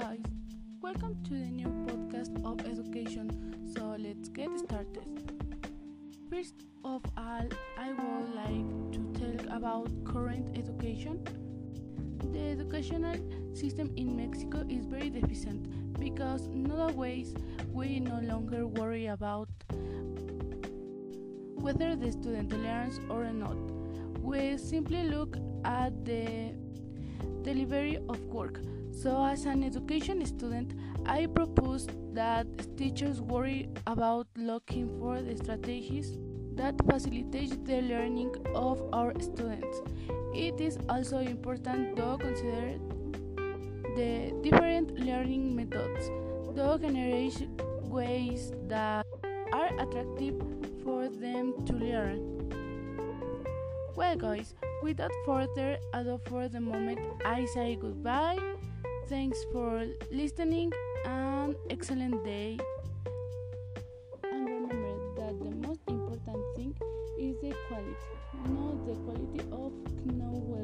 guys, welcome to the new podcast of education. So let's get started. First of all, I would like to talk about current education. The educational system in Mexico is very deficient because nowadays we no longer worry about whether the student learns or not. We simply look at the delivery of work so, as an education student, I propose that teachers worry about looking for the strategies that facilitate the learning of our students. It is also important to consider the different learning methods to generate ways that are attractive for them to learn. Well, guys, without further ado for the moment, I say goodbye. Thanks for listening and excellent day. And remember that the most important thing is the quality, not the quality of knowledge.